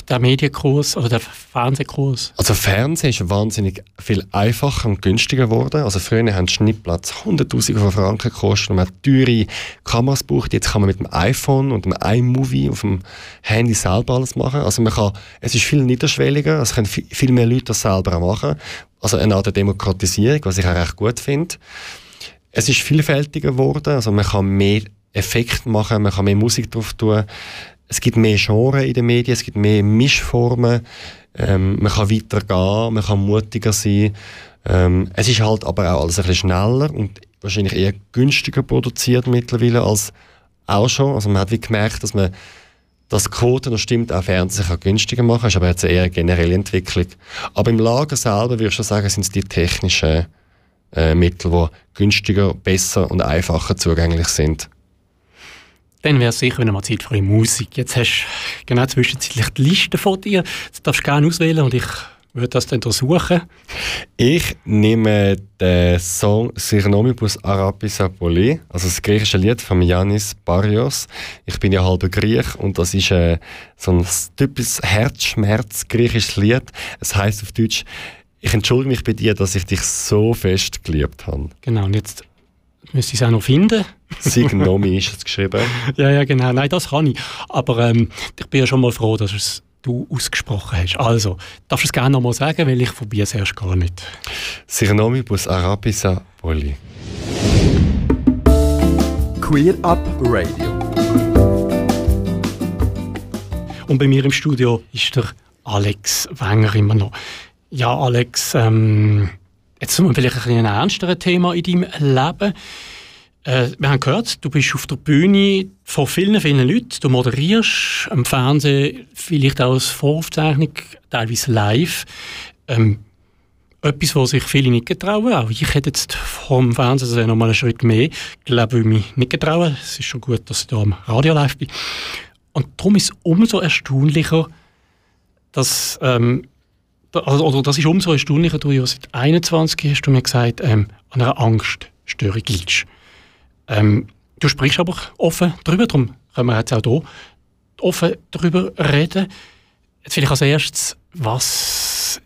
der Medienkurs oder der Fernsehkurs? Also Fernsehen ist wahnsinnig viel einfacher und günstiger geworden. Also früher haben Schnittplatz Hunderttausende von Franken gekostet und man hat teure Kameras gebraucht. Jetzt kann man mit dem iPhone und dem iMovie auf dem Handy selber alles machen. Also man kann, es ist viel niederschwelliger, es können viel mehr Leute das selber machen. Also eine Art Demokratisierung, was ich auch recht gut finde. Es ist vielfältiger geworden, also man kann mehr Effekte machen, man kann mehr Musik drauf tun es gibt mehr Genres in den Medien, es gibt mehr Mischformen, ähm, man kann weitergehen, man kann mutiger sein. Ähm, es ist halt aber auch alles ein bisschen schneller und wahrscheinlich eher günstiger produziert mittlerweile als auch schon. Also man hat wie gemerkt, dass man das Quoten, das stimmt, auch Fernsehen kann günstiger machen, ist aber jetzt eher eine generelle Entwicklung. Aber im Lager selber würde ich schon sagen, sind es die technischen äh, Mittel, die günstiger, besser und einfacher zugänglich sind. Dann wäre es sicher wieder mal Zeit für Musik. Jetzt hast du genau zwischenzeitlich die Liste vor dir. Jetzt darfst du gerne auswählen und ich würde das dann untersuchen. Ich nehme den Song Sirnomibus Arabis Apoli, also das griechische Lied von Yanis Barrios. Ich bin ja halber Griech und das ist äh, so ein typisches Herzschmerz griechisches Lied. Es heißt auf Deutsch ich entschuldige mich bei dir, dass ich dich so fest geliebt habe. Genau, und jetzt müsste ich es auch noch finden. Signomi ist es geschrieben. [LAUGHS] ja, ja, genau. Nein, das kann ich. Aber ähm, ich bin ja schon mal froh, dass es du ausgesprochen hast. Also, darfst du es gerne noch mal sagen, weil ich probiere es erst gar nicht. Signomi bus Arabisa Poli. Queer Up Radio. Und bei mir im Studio ist der Alex Wenger immer noch. Ja, Alex, ähm, Jetzt haben wir vielleicht ein, ernsteres Thema in deinem Leben. Äh, wir haben gehört, du bist auf der Bühne vor vielen, vielen Leuten. Du moderierst am Fernsehen, vielleicht auch als Voraufzeichnung, teilweise live. Ähm, etwas, was sich viele nicht getrauen. Auch ich hätte jetzt vom Fernsehen noch mal einen Schritt mehr. Ich glaube, ich mich nicht getrauen. Es ist schon gut, dass ich hier am Radio live bin. Und darum ist es umso erstaunlicher, dass ähm, also, oder das ist umso erstaunlicher, du ja seit 21 hast du mir gesagt, ähm, an einer Angststörung leidest. Ähm, du sprichst aber offen darüber, darum können wir jetzt auch hier offen darüber reden. Jetzt vielleicht als erstes, was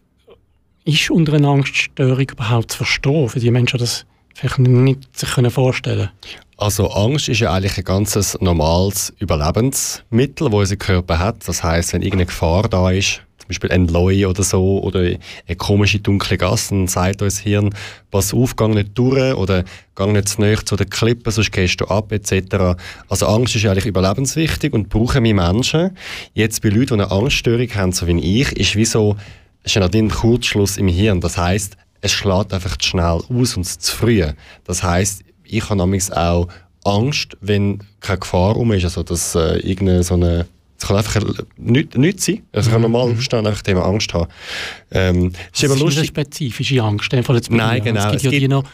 ist unter einer Angststörung überhaupt zu verstehen, für die Menschen, die das vielleicht nicht sich vorstellen können? Also Angst ist ja eigentlich ein ganz normales Überlebensmittel, das unser Körper hat. Das heißt, wenn irgendeine Gefahr da ist, zum Beispiel ein Leu oder so oder eine komische dunkle Gasse, dann sagt uns Hirn, pass auf, geh nicht durch oder geh nicht zu nahe zu den Klippen, sonst gehst du ab etc. Also Angst ist eigentlich überlebenswichtig und brauchen wir Menschen. Jetzt bei Leuten, die eine Angststörung haben, so wie ich, ist wie so, ist ein Kurzschluss im Hirn. Das heißt, es schlägt einfach zu schnell aus und zu früh. Das heißt, ich habe nämlich auch Angst, wenn keine Gefahr um ist, also dass äh, irgendeine so eine es kann einfach nichts nicht sein. Also ich kann normal Mhm. aufstehen und einfach Thema Angst haben. Ähm, es ist eben Das ist lustig. eine spezifische Angst. jetzt Nein, genau. Es gibt Es ja die noch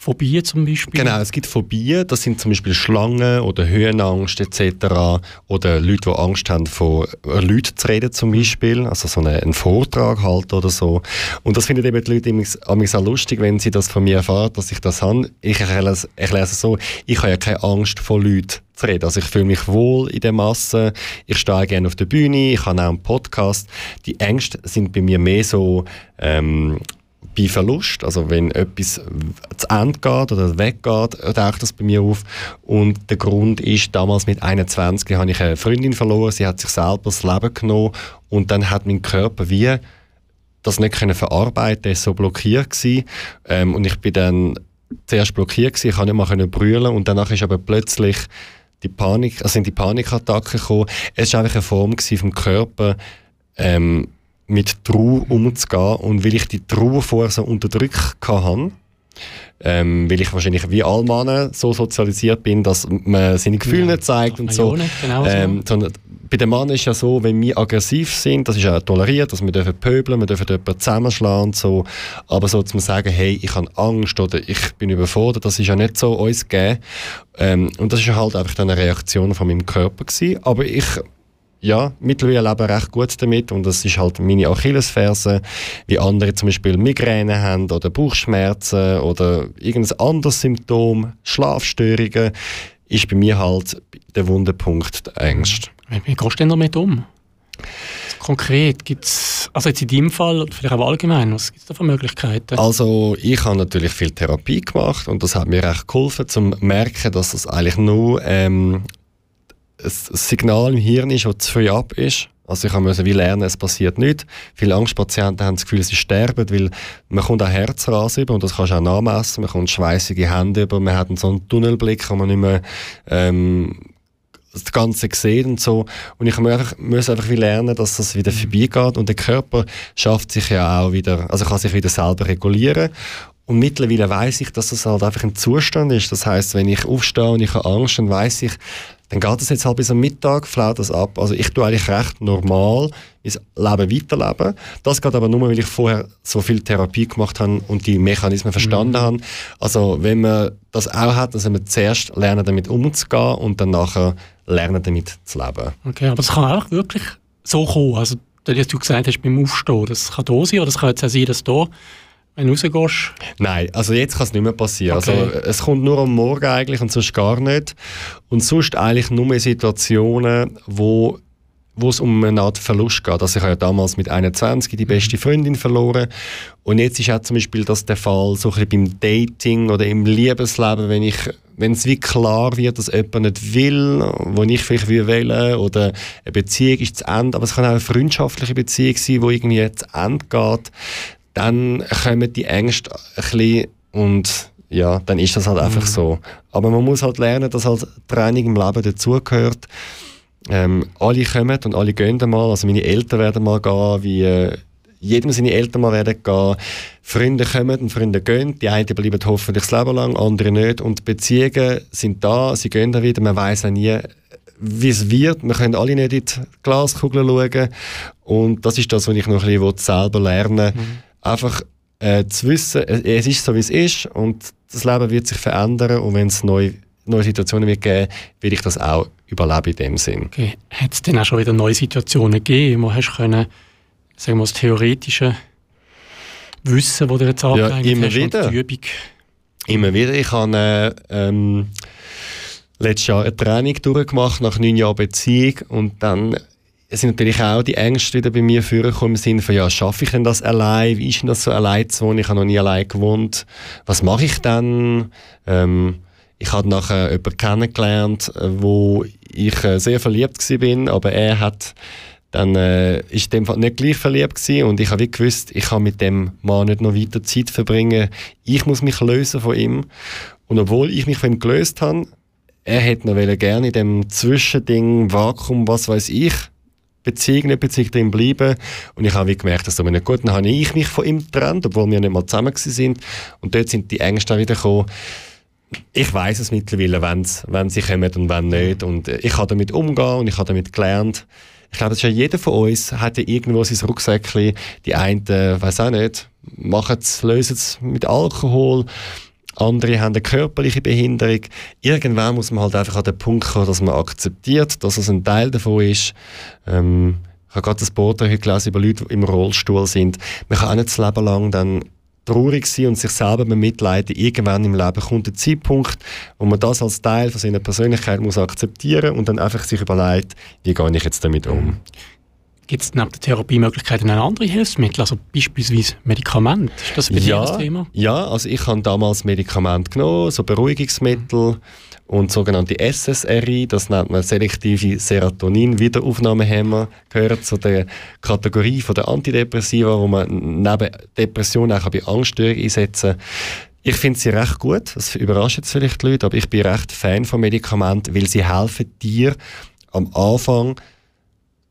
Phobien zum Beispiel. Genau, es gibt Phobien, das sind zum Beispiel Schlangen oder Höhenangst etc. Oder Leute, die Angst haben, äh, Leuten zu reden zum Beispiel, also so eine, einen Vortrag halt oder so. Und das finden eben die Leute immer auch lustig, wenn sie das von mir erfahren, dass ich das habe. Ich erkläre es so, ich habe ja keine Angst vor Leuten zu reden. Also ich fühle mich wohl in der Masse, ich stehe gerne auf der Bühne, ich habe auch einen Podcast. Die Ängste sind bei mir mehr so... Ähm, bei Verlust, also wenn etwas zu Ende geht oder weggeht, taucht das bei mir auf. Und der Grund ist, damals mit 21 habe ich eine Freundin verloren, sie hat sich selber das Leben genommen und dann hat mein Körper wie das nicht können verarbeiten, ist so blockiert gewesen. Ähm, und ich bin dann zuerst blockiert gewesen, ich konnte nicht können brüllen und danach ist aber plötzlich die Panik, also sind die Panikattacken gekommen. Es war einfach eine Form vom Körper, ähm, mit Trauer umzugehen und weil ich die Trauer vorher so unterdrückt hatte, ähm, weil ich wahrscheinlich wie alle Männer so sozialisiert bin, dass man seine Gefühle Ja, nicht zeigt und so. genau so. ähm, sondern bei den Männern ist ja so, wenn wir aggressiv sind, das ist ja toleriert, dass wir dürfen pöbeln, wir dürfen jemanden zusammenschlagen und so. Aber so zu sagen, hey, ich habe Angst oder ich bin überfordert, das ist ja nicht so uns gegeben. Ähm, und das ist halt einfach dann eine Reaktion von meinem Körper gewesen. Aber ich ja, mittlerweile lebe ich recht gut damit und das ist halt meine Achillesferse, wie andere zum Beispiel Migräne haben oder Bauchschmerzen oder irgendein anderes Symptom, Schlafstörungen, ist bei mir halt der Wunderpunkt der Ängste. Wie, wie gehst du denn damit um? Konkret gibt es, also jetzt in deinem Fall, oder vielleicht auch allgemein, was gibt es da für Möglichkeiten? Also ich habe natürlich viel Therapie gemacht und das hat mir recht geholfen, zum merken, dass das eigentlich nur ähm, ein Signal im Hirn ist, das zu früh ab ist. Also ich musste wie lernen, es passiert nichts. Viele Angstpatienten haben das Gefühl, sie sterben, weil man kommt auch Herzrasen über und das kannst du auch nachmessen. Man kommt schweißige Hände über, man hat so einen Tunnelblick, wo man nicht mehr ähm, das Ganze sieht und so. Und ich muss einfach, muss einfach wie lernen, dass das wieder vorbeigeht. Und der Körper schafft sich ja auch wieder, also kann sich wieder selber regulieren. Und mittlerweile weiß ich, dass das halt einfach ein Zustand ist. Das heißt, wenn ich aufstehe und ich habe Angst, dann weiß ich, dann geht das jetzt halt bis am Mittag, flaut das ab. Also ich tue eigentlich recht normal mein Leben weiterleben. Das geht aber nur, weil ich vorher so viel Therapie gemacht habe und die Mechanismen verstanden habe. Also wenn man das auch hat, dann soll man zuerst lernen, damit umzugehen und dann nachher lernen, damit zu leben. Okay, aber es kann auch wirklich so kommen. Also, was du gesagt hast beim Aufstehen, das kann da sein, oder es kann jetzt auch sein, dass du, wenn du rausgehst, Nein, also jetzt kann es nicht mehr passieren. Okay. Also es kommt nur am Morgen eigentlich und sonst gar nicht. Und sonst eigentlich nur in Situationen, wo wo es um eine Art Verlust geht. Also ich habe ja damals mit 21 die beste Freundin verloren und jetzt ist auch zum Beispiel das der Fall so ein beim Dating oder im Liebesleben, wenn ich wenn es wie klar wird, dass jemand nicht will, wo ich vielleicht will wählen oder eine Beziehung ist zu Ende, aber es kann auch eine freundschaftliche Beziehung sein, wo irgendwie zu Ende geht, dann kommen die Ängste ein bisschen und ja, dann ist das halt einfach so. Aber man muss halt lernen, dass halt Training im Leben dazugehört. Ähm, alle kommen und alle gehen mal. Also meine Eltern werden mal gehen, wie äh, jedem seine Eltern mal werden gehen. Freunde kommen und Freunde gehen. Die einen bleiben hoffentlich das Leben lang, andere nicht. Und Beziehungen sind da, sie gehen dann wieder. Man weiß auch nie, wie es wird. Wir können alle nicht in die Glaskugel schauen. Und das ist das, was ich noch ein bisschen selber lernen will. Einfach äh, zu wissen, es ist so, wie es ist und das Leben wird sich verändern und wenn es neue, neue Situationen wird geben, will ich das auch überleben in dem Sinn. okay, hat es dann auch schon wieder neue Situationen gegeben, wo hast du können, sagen wir, das theoretische Wissen, das du jetzt angeeignet immer hast, wieder. die Übung. Immer wieder. Ich habe äh, ähm, letztes Jahr ein Training durchgemacht nach neun Jahren Beziehung und dann sind natürlich auch die Ängste wieder bei mir vorgekommen im Sinne von, ja, schaffe ich denn das allein? Wie ist denn das so allein zu wohnen? Ich habe noch nie allein gewohnt. Was mache ich dann? Ähm, ich habe nachher jemanden kennengelernt, äh, wo ich äh, sehr verliebt bin, aber er hat dann äh, ist dem Fall nicht gleich verliebt gewesen und ich habe wie gewusst, ich kann mit dem Mann nicht noch weiter Zeit verbringen. Ich muss mich lösen von ihm. Und obwohl ich mich von ihm gelöst habe, er hätte noch gerne in dem Zwischending, Vakuum, was weiß ich, Beziehung, nicht Beziehung drin bleiben. Und ich habe gemerkt, dass das mir nicht gut. Dann habe ich mich von ihm getrennt, obwohl wir nicht mal zusammen sind. Und dort sind die Ängste wieder gekommen. ich weiß es mittlerweile, wenn's, wenn sie kommen und wenn nicht. Und ich kann damit umgehen und ich habe damit gelernt. Ich glaube, das ist ja jeder von uns hat ja irgendwo sein Rucksäckchen. Die einen, äh, weiß auch nicht, machen es, lösen es mit Alkohol. Andere haben eine körperliche Behinderung. Irgendwann muss man halt einfach an den Punkt kommen, dass man akzeptiert, dass es ein Teil davon ist. Ähm, ich habe gerade das Boot heute gelesen über Leute, die im Rollstuhl sind. Man kann auch nicht das Leben lang dann traurig sein und sich selber bemitleiden. Irgendwann im Leben kommt der Zeitpunkt, wo man das als Teil von seiner Persönlichkeit muss akzeptieren und dann einfach sich überlegt, wie gehe ich jetzt damit um. Gibt es neben der Therapiemöglichkeiten auch andere Hilfsmittel, also beispielsweise Medikamente? Ist das dir das Thema? Ja, also ich habe damals Medikamente genommen, so Beruhigungsmittel und sogenannte SSRI, das nennt man selektive Serotonin-Wiederaufnahmehämmer, gehört zu der Kategorie der Antidepressiva, wo man neben Depressionen auch bei Angststörungen einsetzen kann. Ich finde sie recht gut, das überrascht jetzt vielleicht die Leute, aber ich bin recht Fan von Medikamenten, weil sie helfen dir am Anfang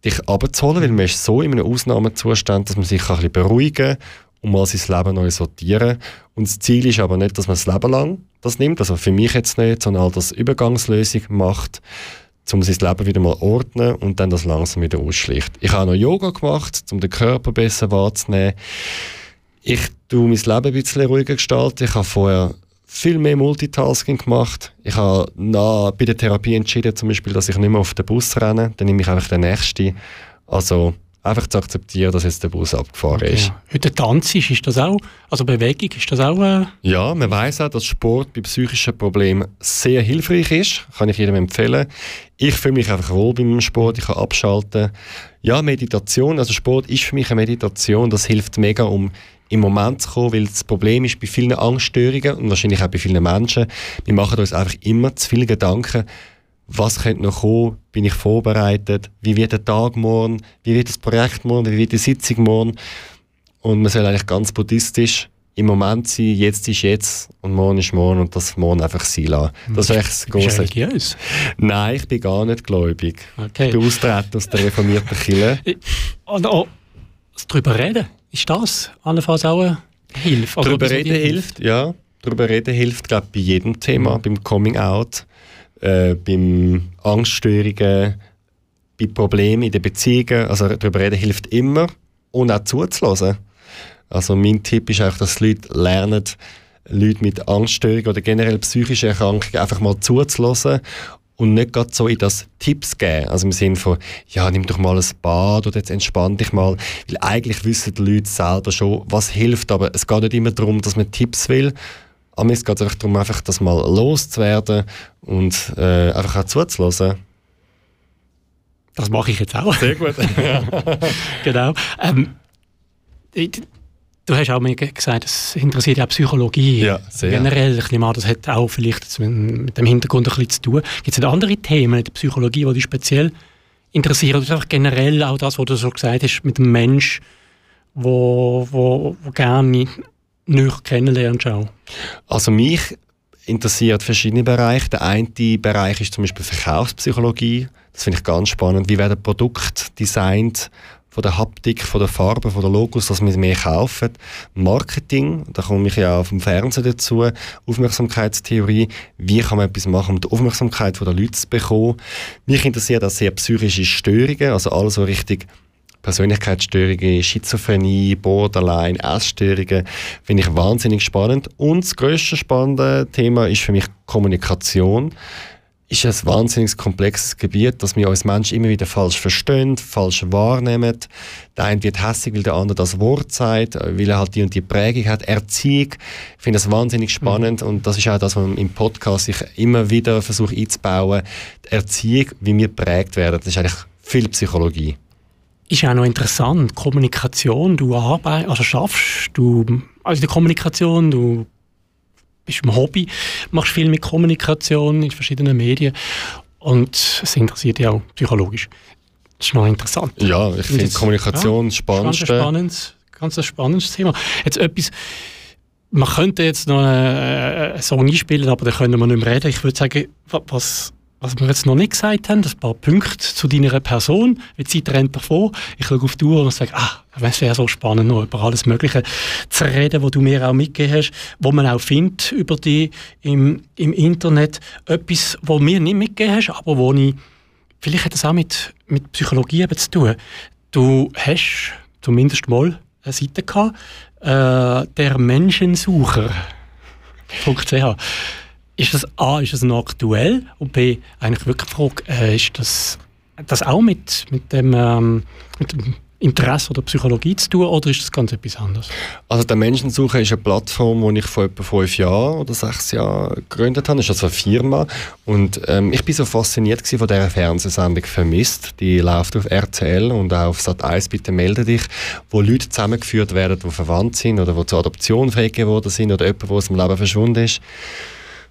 dich abzuholen, weil man ist so in einem Ausnahmezustand, dass man sich ein bisschen beruhigen kann und mal sein Leben neu sortieren. Und das Ziel ist aber nicht, dass man das Leben lang das nimmt, also für mich jetzt nicht, sondern halt das Übergangslösung macht, um sein Leben wieder mal ordnen und dann das langsam wieder ausschlicht. Ich habe noch Yoga gemacht, um den Körper besser wahrzunehmen. Ich tue mein Leben ein bisschen ruhiger gestalten. Ich habe vorher viel mehr Multitasking gemacht. Ich habe nach, bei der Therapie entschieden, zum Beispiel, dass ich nicht mehr auf den Bus renne. Dann nehme ich einfach den nächsten. Also einfach zu akzeptieren, dass jetzt der Bus abgefahren okay. ist. Heute Tanz ist, ist das auch, also Bewegung, ist das auch... Äh ja, man weiß auch, dass Sport bei psychischen Problemen sehr hilfreich ist. Kann ich jedem empfehlen. Ich fühle mich einfach wohl beim Sport, ich kann abschalten. Ja, Meditation, also Sport ist für mich eine Meditation, das hilft mega, um im Moment zu kommen, weil das Problem ist bei vielen Angststörungen und wahrscheinlich auch bei vielen Menschen, wir machen uns einfach immer zu viele Gedanken, was könnte noch kommen, bin ich vorbereitet, wie wird der Tag morgen, wie wird das Projekt morgen, wie wird die Sitzung morgen. Und man soll eigentlich ganz buddhistisch im Moment sein, jetzt ist jetzt und morgen ist morgen und das morgen einfach sein lassen. Das ist echt das große. religiös? Nein, ich bin gar nicht gläubig. Okay. Ich bin austreten aus der reformierten Kirche. Und auch darüber reden, ist das allenfalls auch eine Hilfe? Also darüber reden hilft, ja. Darüber reden hilft, glaube bei jedem Thema, mhm. beim Coming Out äh, beim Angststörungen, bei Problemen in den Beziehungen. Also darüber reden hilft immer und auch zuzulassen. Also mein Tipp ist auch, dass Leute lernen, Leute mit Angststörungen oder generell psychischen Erkrankungen einfach mal zuzulassen und nicht gerade so in das Tipps geben. Also im Sinne von, ja, nimm doch mal ein Bad oder jetzt entspann dich mal. Weil eigentlich wissen die Leute selber schon, was hilft, aber es geht nicht immer darum, dass man Tipps will, aber mir geht es einfach darum, einfach das mal loszuwerden und äh, einfach auch zuzulassen. Das mache ich jetzt auch. Sehr gut. [LAUGHS] genau. Ähm, du hast auch mir gesagt, es interessiert ja auch Psychologie. Ja, sehr. Generell, ich nehme an, das hat auch vielleicht mit dem Hintergrund ein bisschen zu tun. Gibt es andere Themen in der Psychologie, die dich speziell interessieren? Oder einfach generell auch das, was du so gesagt hast, mit dem Mensch, wo, wo, wo gerne nicht kennenlernst auch? Also mich interessiert verschiedene Bereiche. Der eine Bereich ist zum Beispiel Verkaufspsychologie. Das finde ich ganz spannend. Wie werden Produkte designt von der Haptik, von der Farbe, von der Logos, dass wir mehr kaufen. Marketing, da komme ich ja auch vom Fernsehen dazu. Aufmerksamkeitstheorie, wie kann man etwas machen, um die Aufmerksamkeit der Leute zu bekommen. Mich interessiert auch sehr psychische Störungen, also alles so richtig Persönlichkeitsstörungen, Schizophrenie, Borderline, Essstörungen, finde ich wahnsinnig spannend. Und das grösste spannende Thema ist für mich Kommunikation. Ist ein wahnsinnig komplexes Gebiet, dass wir uns Menschen immer wieder falsch verstehen, falsch wahrnehmen. Der eine wird hässlich, weil der andere das Wort sagt, weil er halt die und die Prägung hat. Erziehung, ich finde das wahnsinnig spannend mhm. und das ist auch das, was man im Podcast ich immer wieder versuche einzubauen. Die Erziehung, wie wir prägt werden, das ist eigentlich viel Psychologie ist auch noch interessant. Kommunikation, du arbeitest, also schaffst du, also die Kommunikation, du bist im Hobby, machst viel mit Kommunikation in verschiedenen Medien und es interessiert dich auch psychologisch. Das ist noch interessant. Ja, ich finde Kommunikation ja, spannend. Spannendes, ganz ein spannendes Thema. Jetzt etwas, man könnte jetzt noch einen Song einspielen, aber da können wir nicht mehr reden. Ich würde sagen, was was wir jetzt noch nicht gesagt haben, ein paar Punkte zu deiner Person. Die Zeit rennt davon. Ich schaue auf die Uhr und sage, ah, es wäre so spannend, noch über alles Mögliche zu reden, was du mir auch mitgegeben hast, wo man auch findet über dich im, im Internet. Etwas, was mir nicht mitgegeben hast, aber wo ich, vielleicht hat das auch mit, mit Psychologie eben zu tun. Du hast zumindest mal eine Seite gehabt, äh, der Menschensucher. [LAUGHS] Ist das A, ist das noch aktuell? Und B, eigentlich wirklich die Frage, äh, ist das, das auch mit, mit, dem, ähm, mit dem Interesse oder Psychologie zu tun oder ist das ganz etwas anderes? Also der Menschensuche ist eine Plattform, die ich vor etwa fünf Jahren oder sechs Jahren gegründet habe. Das ist also eine Firma und ähm, ich bin so fasziniert von dieser Fernsehsendung «Vermisst». Die läuft auf RTL und auch auf Sat1 «Bitte melde dich», wo Leute zusammengeführt werden, die verwandt sind oder die zur Adoption freigegeben worden sind oder jemand, der aus dem Leben verschwunden ist.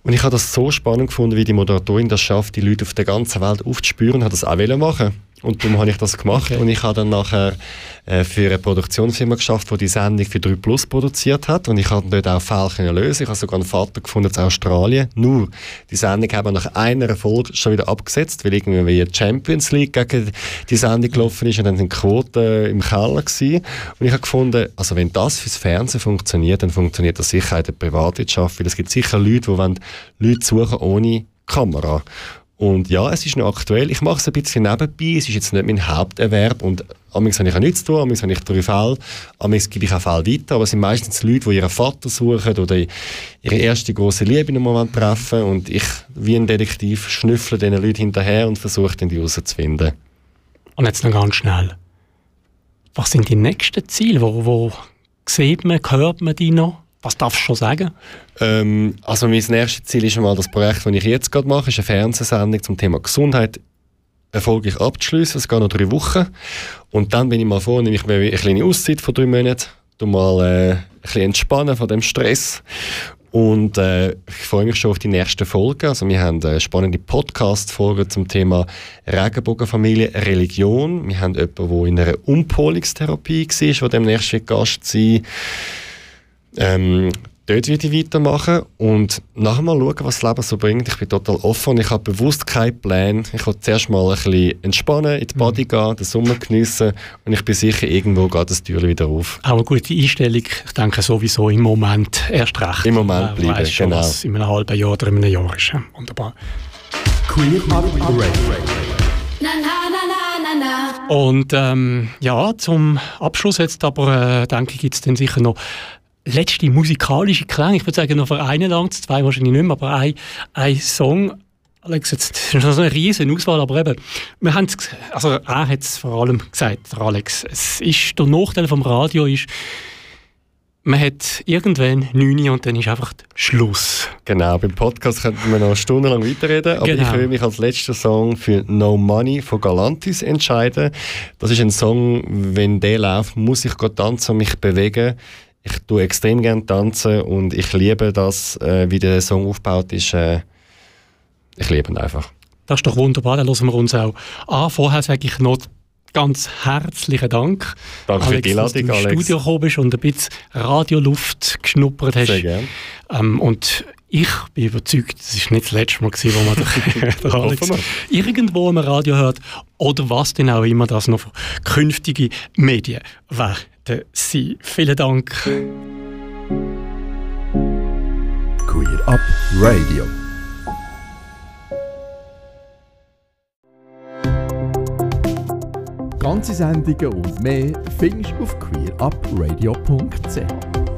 Und ich habe das so spannend gefunden, wie die Moderatorin das schafft, die Leute auf der ganzen Welt aufzuspüren, hat das auch machen und darum habe ich das gemacht okay. und ich habe dann nachher äh, für eine Produktionsfirma geschafft, die die Sendung für 3 Plus produziert hat und ich habe dort auch Fälle lösen. Ich habe sogar einen Vater gefunden in Australien. Nur, die Sendung haben wir nach einer Folge schon wieder abgesetzt, weil irgendwie wie Champions League gegen die Sendung gelaufen ist und dann sind die Quoten im Keller gewesen. Und ich habe gefunden, also wenn das fürs Fernsehen funktioniert, dann funktioniert das sicher in der Privatwirtschaft, weil es gibt sicher Leute, die Leute suchen ohne Kamera. Und ja, es ist noch aktuell. Ich mache es ein bisschen nebenbei. Es ist jetzt nicht mein Haupterwerb. Und amigs habe ich auch nichts zu tun, amigs habe ich drei Fälle, amigs gebe ich auch Fälle weiter. Aber es sind meistens Leute, die ihren Vater suchen oder ihre erste große Liebe noch mal treffen. Und ich, wie ein Detektiv, schnüffle diesen Leuten hinterher und versuche, die herauszufinden. Und jetzt noch ganz schnell. Was sind die nächsten Ziele? Wo, wo sieht man, hört man die noch? Was darfst du schon sagen? Ähm, also mein nächstes Ziel ist einmal das Projekt, das ich jetzt gerade mache, ist eine Fernsehsendung zum Thema Gesundheit erfolgreich abzuschließen. Es geht noch drei Wochen. Und dann bin ich mal vor, nehme ich mir eine kleine Auszeit von drei Monaten, tu mal äh, ein bisschen entspannen von dem Stress und äh, ich freue mich schon auf die nächste Folge. Also wir haben eine spannende Podcast-Folge zum Thema Regenbogenfamilie, Religion. Wir haben jemanden, der in einer Umpolungstherapie war, der demnächst Gast sein ähm, dort würde ich weitermachen und nachher mal schauen, was das Leben so bringt. Ich bin total offen und ich habe bewusst keinen Plan. Ich will zuerst mal ein bisschen entspannen, in die Body mhm. gehen, den Sommer geniessen und ich bin sicher, irgendwo geht das Tür wieder auf. Auch eine gute Einstellung. Ich denke sowieso im Moment erst recht. Im Moment bleiben, weiss schon, genau. was in einem halben Jahr oder in einem Jahr ist. Wunderbar. Queer Und ähm, ja, zum Abschluss jetzt aber, äh, denke ich, gibt es dann sicher noch letzte musikalische Klang. Ich würde sagen, noch für einen lang, zwei wahrscheinlich nicht mehr, aber ein, ein Song. Alex, jetzt das [LAUGHS] ist das eine riesige Auswahl, aber eben, wir haben also er hat es vor allem gesagt, der Alex. Es ist, der Nachteil vom Radio ist, man hat irgendwann 9 und dann ist einfach Schluss. Genau, beim Podcast könnten wir noch stundenlang weiterreden, aber genau. ich will mich als letzter Song für No Money von Galantis entscheiden. Das ist ein Song, wenn der läuft, muss ich tanzen und mich bewegen ich tue extrem gerne tanzen und ich liebe das, äh, wie der Song aufgebaut ist. Äh, ich liebe ihn einfach. Das ist doch wunderbar, dann hören wir uns auch an. Vorher sage ich noch ganz herzlichen Dank, Danke Alex, für die Ladung, dass du ins Studio gekommen bist und ein bisschen Radioluft geschnuppert hast. Sehr gerne. Ähm, und ich bin überzeugt, es ist nicht das letzte Mal, gewesen, wo man den [LAUGHS] [LAUGHS] Alex irgendwo im Radio hört oder was denn auch immer das noch für künftige Medien werden sein. Vielen Dank. Queer Up Radio. Ganze Sendungen und mehr findest du auf queerupradio.ch.